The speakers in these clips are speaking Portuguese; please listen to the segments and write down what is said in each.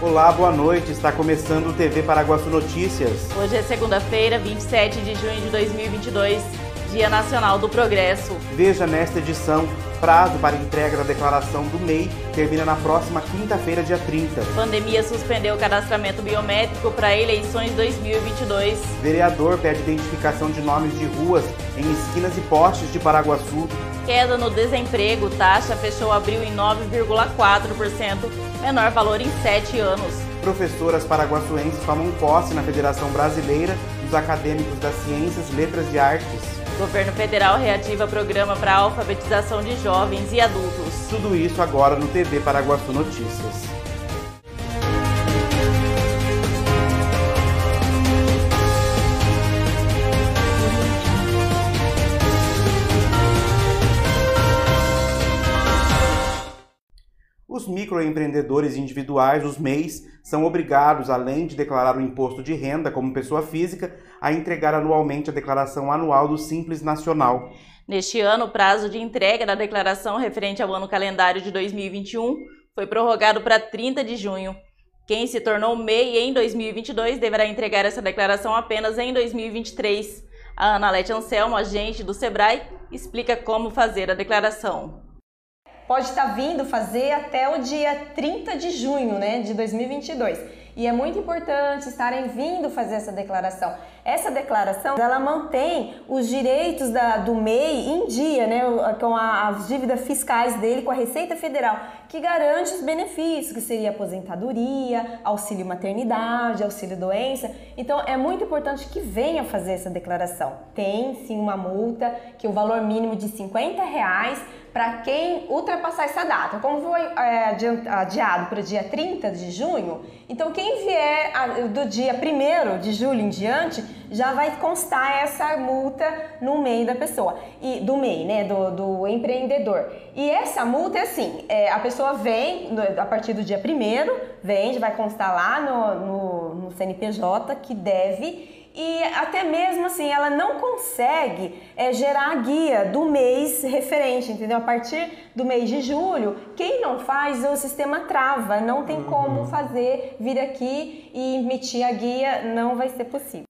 Olá, boa noite. Está começando o TV Paraguaçu Notícias. Hoje é segunda-feira, 27 de junho de 2022, Dia Nacional do Progresso. Veja nesta edição, prazo para entrega da declaração do MEI termina na próxima quinta-feira, dia 30. Pandemia suspendeu o cadastramento biométrico para eleições 2022. Vereador pede identificação de nomes de ruas em esquinas e postes de Paraguaçu. Queda no desemprego, taxa fechou abril em 9,4%, menor valor em sete anos. Professoras paraguaçuenses tomam posse na Federação Brasileira dos Acadêmicos das Ciências, Letras e Artes. Governo federal reativa programa para alfabetização de jovens e adultos. Tudo isso agora no TV Paraguaçu Notícias. Os microempreendedores individuais, os MEIs, são obrigados, além de declarar o imposto de renda como pessoa física, a entregar anualmente a declaração anual do Simples Nacional. Neste ano, o prazo de entrega da declaração referente ao ano calendário de 2021 foi prorrogado para 30 de junho. Quem se tornou MEI em 2022 deverá entregar essa declaração apenas em 2023. A Ana Lete Anselmo, agente do Sebrae, explica como fazer a declaração pode estar vindo fazer até o dia 30 de junho né, de 2022. E é muito importante estarem vindo fazer essa declaração. Essa declaração, ela mantém os direitos da, do MEI em dia, né, com a, as dívidas fiscais dele com a Receita Federal, que garante os benefícios, que seria aposentadoria, auxílio maternidade, auxílio doença. Então, é muito importante que venha fazer essa declaração. Tem sim uma multa, que o valor mínimo de 50 reais para quem ultrapassar essa data. Como foi é, adiado para o dia 30 de junho, então quem vier do dia 1 de julho em diante já vai constar essa multa no MEI da pessoa, e do MEI, né, do, do empreendedor. E essa multa é assim, é, a pessoa vem a partir do dia 1 vem, vai constar lá no, no, no CNPJ que deve e até mesmo assim ela não consegue é, gerar a guia do mês referente, entendeu? A partir do mês de julho, quem não faz, o sistema trava, não tem como uhum. fazer vir aqui e emitir a guia, não vai ser possível.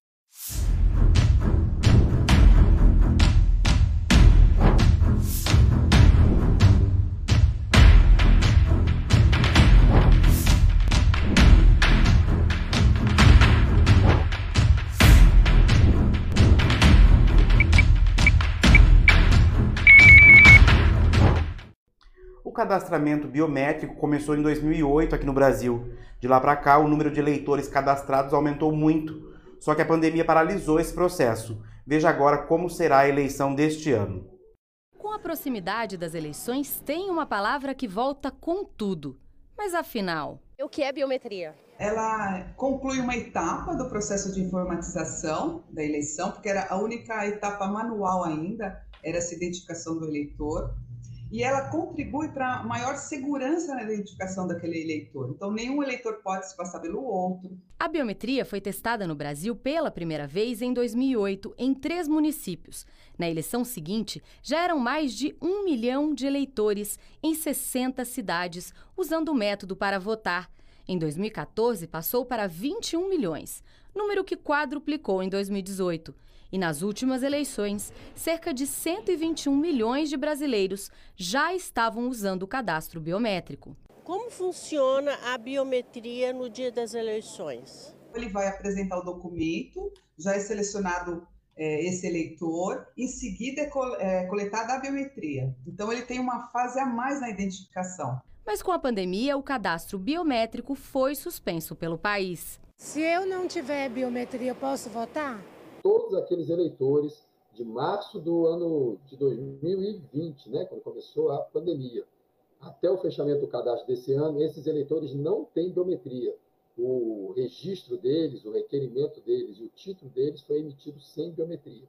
Cadastramento biométrico começou em 2008 aqui no Brasil. De lá para cá, o número de eleitores cadastrados aumentou muito. Só que a pandemia paralisou esse processo. Veja agora como será a eleição deste ano. Com a proximidade das eleições, tem uma palavra que volta com tudo. Mas afinal. O que é biometria? Ela conclui uma etapa do processo de informatização da eleição, porque era a única etapa manual ainda, era essa identificação do eleitor e ela contribui para maior segurança na identificação daquele eleitor. Então, nenhum eleitor pode se passar pelo outro. A biometria foi testada no Brasil pela primeira vez em 2008, em três municípios. Na eleição seguinte, já eram mais de um milhão de eleitores em 60 cidades usando o método para votar. Em 2014, passou para 21 milhões, número que quadruplicou em 2018. E nas últimas eleições, cerca de 121 milhões de brasileiros já estavam usando o cadastro biométrico. Como funciona a biometria no dia das eleições? Ele vai apresentar o documento, já é selecionado é, esse eleitor, em seguida é, é coletada a biometria. Então, ele tem uma fase a mais na identificação. Mas com a pandemia, o cadastro biométrico foi suspenso pelo país. Se eu não tiver biometria, posso votar? todos aqueles eleitores de março do ano de 2020, né, quando começou a pandemia, até o fechamento do cadastro desse ano, esses eleitores não têm biometria. O registro deles, o requerimento deles e o título deles foi emitido sem biometria,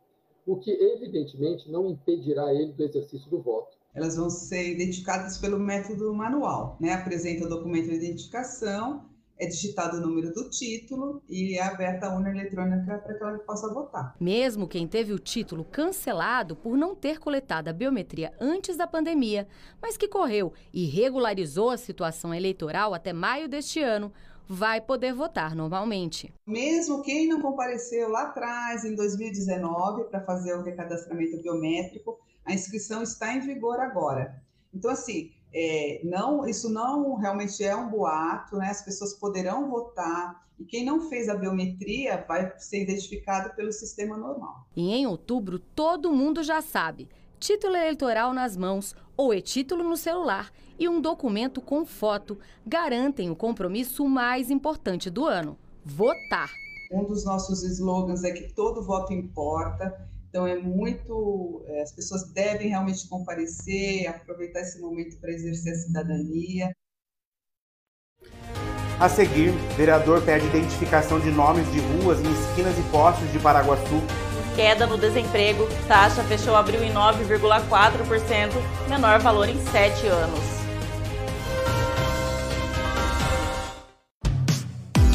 o que evidentemente não impedirá ele do exercício do voto. Elas vão ser identificadas pelo método manual, né? Apresenta o documento de identificação é digitado o número do título e é aberta a urna eletrônica para que ela possa votar. Mesmo quem teve o título cancelado por não ter coletado a biometria antes da pandemia, mas que correu e regularizou a situação eleitoral até maio deste ano, vai poder votar normalmente. Mesmo quem não compareceu lá atrás, em 2019, para fazer o recadastramento biométrico, a inscrição está em vigor agora. Então, assim, é, não, isso não realmente é um boato, né? As pessoas poderão votar e quem não fez a biometria vai ser identificado pelo sistema normal. E em outubro, todo mundo já sabe: título eleitoral nas mãos ou e-título no celular e um documento com foto garantem o compromisso mais importante do ano: votar. Um dos nossos slogans é que todo voto importa. Então é muito, é, as pessoas devem realmente comparecer, aproveitar esse momento para exercer a cidadania. A seguir, vereador pede identificação de nomes de ruas em esquinas e postes de Paraguaçu. Queda no desemprego, taxa fechou abril em 9,4%, menor valor em sete anos.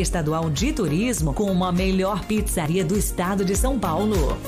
Estadual de Turismo como a melhor pizzaria do estado de São Paulo.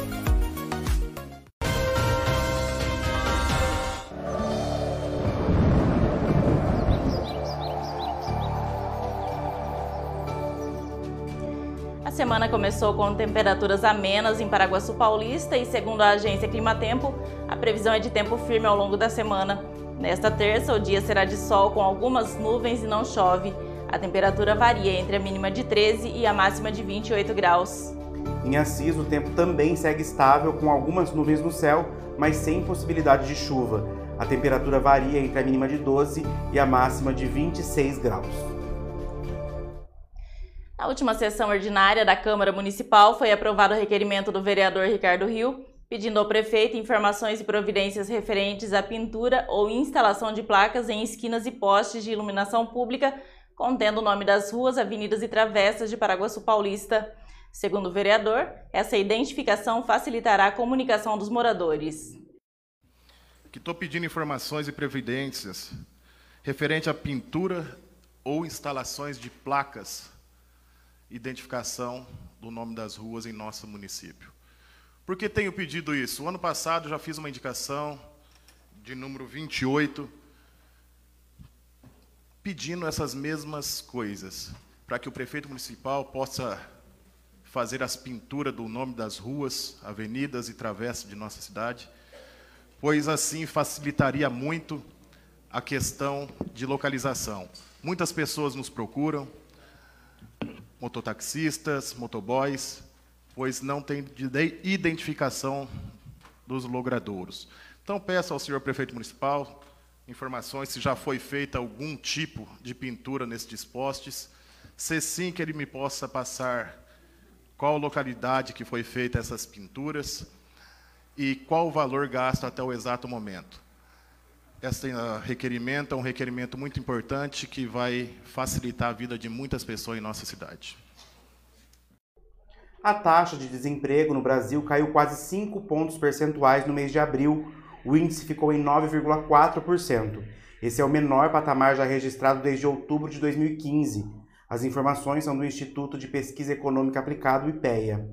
A semana começou com temperaturas amenas em Paraguaçu Paulista e, segundo a agência Climatempo, a previsão é de tempo firme ao longo da semana. Nesta terça, o dia será de sol com algumas nuvens e não chove. A temperatura varia entre a mínima de 13 e a máxima de 28 graus. Em Assis, o tempo também segue estável, com algumas nuvens no céu, mas sem possibilidade de chuva. A temperatura varia entre a mínima de 12 e a máxima de 26 graus. Na última sessão ordinária da Câmara Municipal foi aprovado o requerimento do vereador Ricardo Rio, pedindo ao prefeito informações e providências referentes à pintura ou instalação de placas em esquinas e postes de iluminação pública contendo o nome das ruas, avenidas e travessas de Paraguaçu Paulista. Segundo o vereador, essa identificação facilitará a comunicação dos moradores. Que estou pedindo informações e previdências referente à pintura ou instalações de placas, identificação do nome das ruas em nosso município. Por que tenho pedido isso? O ano passado já fiz uma indicação de número 28, pedindo essas mesmas coisas, para que o prefeito municipal possa fazer as pinturas do nome das ruas, avenidas e travessas de nossa cidade, pois assim facilitaria muito a questão de localização. Muitas pessoas nos procuram, mototaxistas, motoboys, pois não tem identificação dos logradouros. Então, peço ao senhor prefeito municipal informações se já foi feita algum tipo de pintura nestes postes, se sim, que ele me possa passar qual localidade que foi feita essas pinturas e qual o valor gasto até o exato momento. Esse requerimento é um requerimento muito importante que vai facilitar a vida de muitas pessoas em nossa cidade. A taxa de desemprego no Brasil caiu quase 5 pontos percentuais no mês de abril. O índice ficou em 9,4%. Esse é o menor patamar já registrado desde outubro de 2015. As informações são do Instituto de Pesquisa Econômica Aplicado, IPEA.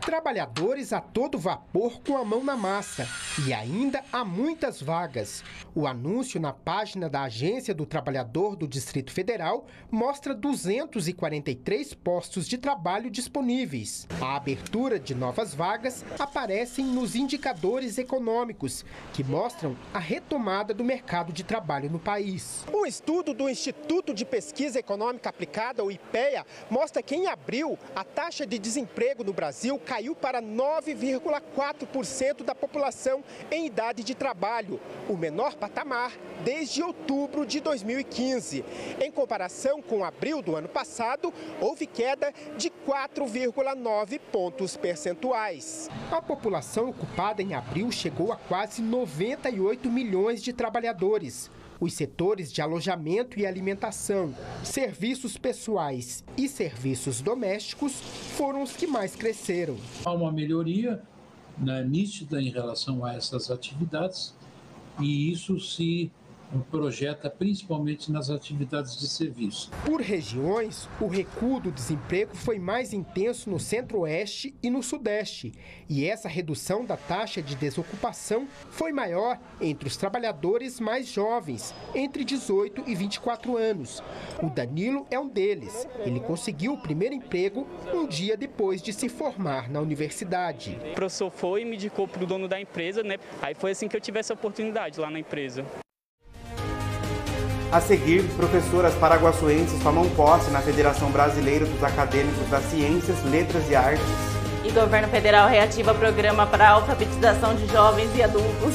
Trabalhadores a todo vapor com a mão na massa e ainda há muitas vagas. O anúncio na página da Agência do Trabalhador do Distrito Federal mostra 243 postos de trabalho disponíveis. A abertura de novas vagas aparecem nos indicadores econômicos, que mostram a retomada do mercado de trabalho no país. Um estudo do Instituto de Pesquisa Econômica Aplicada, o IPEA, mostra que em abril a taxa de desemprego no Brasil caiu para 9,4% da população em idade de trabalho, o menor patamar desde outubro de 2015. Em comparação com abril do ano passado, houve queda de 4,9 pontos percentuais. A população ocupada em abril chegou a quase 98 milhões de trabalhadores. Os setores de alojamento e alimentação, serviços pessoais e serviços domésticos foram os que mais cresceram. Há uma melhoria né, nítida em relação a essas atividades e isso se projeta principalmente nas atividades de serviço. Por regiões, o recuo do desemprego foi mais intenso no centro-oeste e no sudeste, e essa redução da taxa de desocupação foi maior entre os trabalhadores mais jovens, entre 18 e 24 anos. O Danilo é um deles. Ele conseguiu o primeiro emprego um dia depois de se formar na universidade. O professor foi e me indicou para o dono da empresa, né? Aí foi assim que eu tive essa oportunidade lá na empresa. A seguir, professoras paraguaçuenses tomam posse na Federação Brasileira dos Acadêmicos das Ciências, Letras e Artes. E governo federal reativa programa para alfabetização de jovens e adultos.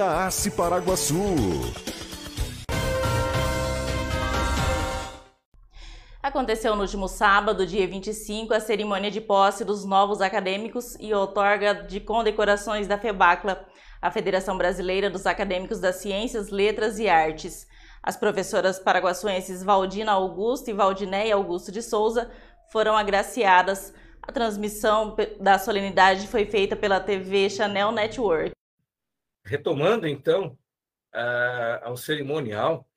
ACE Paraguaçu. Aconteceu no último sábado, dia 25, a cerimônia de posse dos novos acadêmicos e outorga de condecorações da FEBACLA, a Federação Brasileira dos Acadêmicos das Ciências, Letras e Artes. As professoras paraguaçuenses Valdina Augusto e Valdinéia Augusto de Souza foram agraciadas. A transmissão da solenidade foi feita pela TV Chanel Network. Retomando, então, ao cerimonial,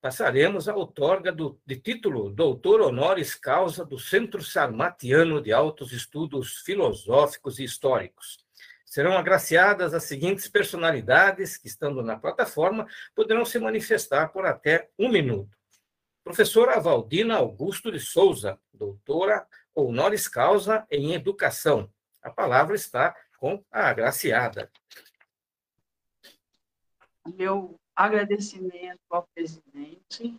passaremos à outorga do, de título Doutor Honoris Causa do Centro Sarmatiano de Altos Estudos Filosóficos e Históricos. Serão agraciadas as seguintes personalidades que, estando na plataforma, poderão se manifestar por até um minuto. Professora Valdina Augusto de Souza, doutora honoris causa em educação. A palavra está com a agraciada meu agradecimento ao presidente,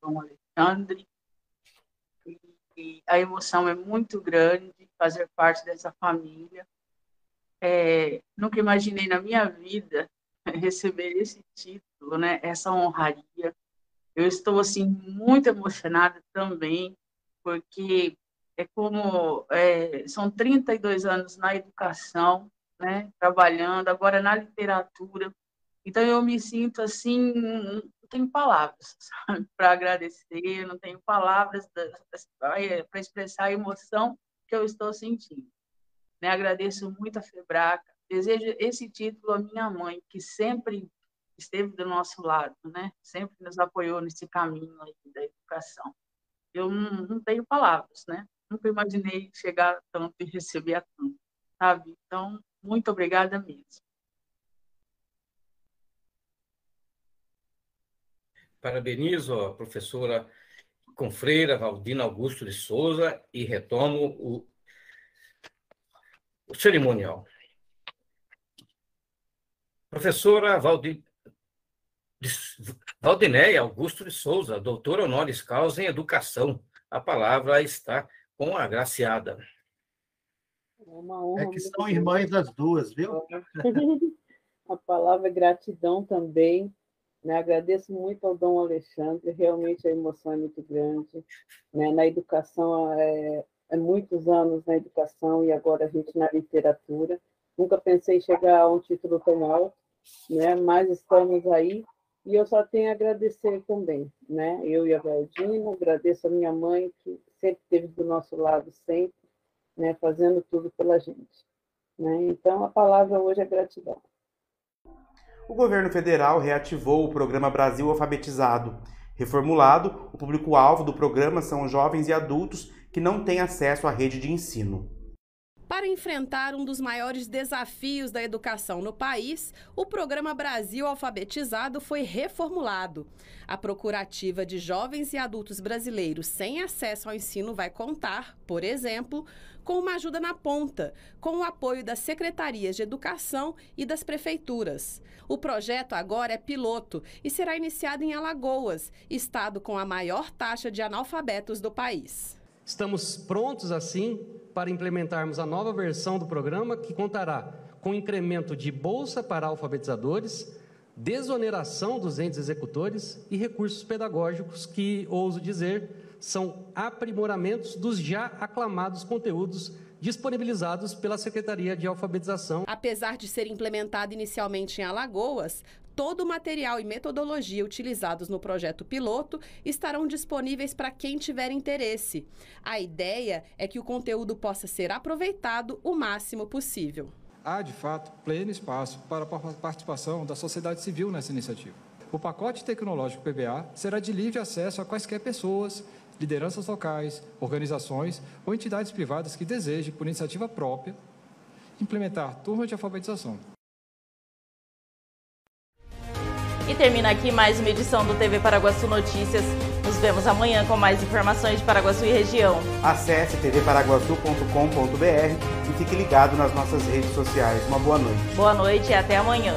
João Alexandre, e a emoção é muito grande fazer parte dessa família. É, nunca imaginei na minha vida receber esse título, né? Essa honraria. Eu estou assim muito emocionada também, porque é como é, são 32 anos na educação, né? Trabalhando agora na literatura então eu me sinto assim, não tenho palavras para agradecer, não tenho palavras para expressar a emoção que eu estou sentindo. Né? Agradeço muito a Febraca, desejo esse título à minha mãe, que sempre esteve do nosso lado, né? Sempre nos apoiou nesse caminho da educação. Eu não, não tenho palavras, né? Nunca imaginei chegar tanto e receber tanto, sabe? Então, muito obrigada mesmo. Parabenizo a professora Confreira Valdina Augusto de Souza e retomo o, o cerimonial. Professora Valdi, Valdinéia Augusto de Souza, doutora honoris causa em educação. A palavra está com a agraciada. É, é que são irmãs as duas, viu? a palavra é gratidão também né? Agradeço muito ao Dom Alexandre, realmente a emoção é muito grande. Né? Na educação, é, é muitos anos na educação e agora a gente na literatura. Nunca pensei em chegar a um título tão alto, né? mas estamos aí e eu só tenho a agradecer também, né? Eu e a Valdina, agradeço a minha mãe, que sempre esteve do nosso lado, sempre, né? Fazendo tudo pela gente. Né? Então, a palavra hoje é gratidão o governo federal reativou o programa Brasil Alfabetizado. Reformulado, o público-alvo do programa são jovens e adultos que não têm acesso à rede de ensino. Para enfrentar um dos maiores desafios da educação no país, o programa Brasil Alfabetizado foi reformulado. A procurativa de jovens e adultos brasileiros sem acesso ao ensino vai contar, por exemplo, com uma ajuda na ponta, com o apoio das secretarias de educação e das prefeituras. O projeto agora é piloto e será iniciado em Alagoas, estado com a maior taxa de analfabetos do país. Estamos prontos, assim, para implementarmos a nova versão do programa, que contará com incremento de bolsa para alfabetizadores, desoneração dos entes executores e recursos pedagógicos que, ouso dizer, são aprimoramentos dos já aclamados conteúdos disponibilizados pela Secretaria de Alfabetização. Apesar de ser implementado inicialmente em Alagoas, todo o material e metodologia utilizados no projeto piloto estarão disponíveis para quem tiver interesse. A ideia é que o conteúdo possa ser aproveitado o máximo possível. Há, de fato, pleno espaço para a participação da sociedade civil nessa iniciativa. O pacote tecnológico PBA será de livre acesso a quaisquer pessoas lideranças locais, organizações ou entidades privadas que desejem, por iniciativa própria, implementar turmas de alfabetização. E termina aqui mais uma edição do TV Paraguaçu Notícias. Nos vemos amanhã com mais informações de Paraguaçu e região. Acesse tvparaguaçu.com.br e fique ligado nas nossas redes sociais. Uma boa noite. Boa noite e até amanhã.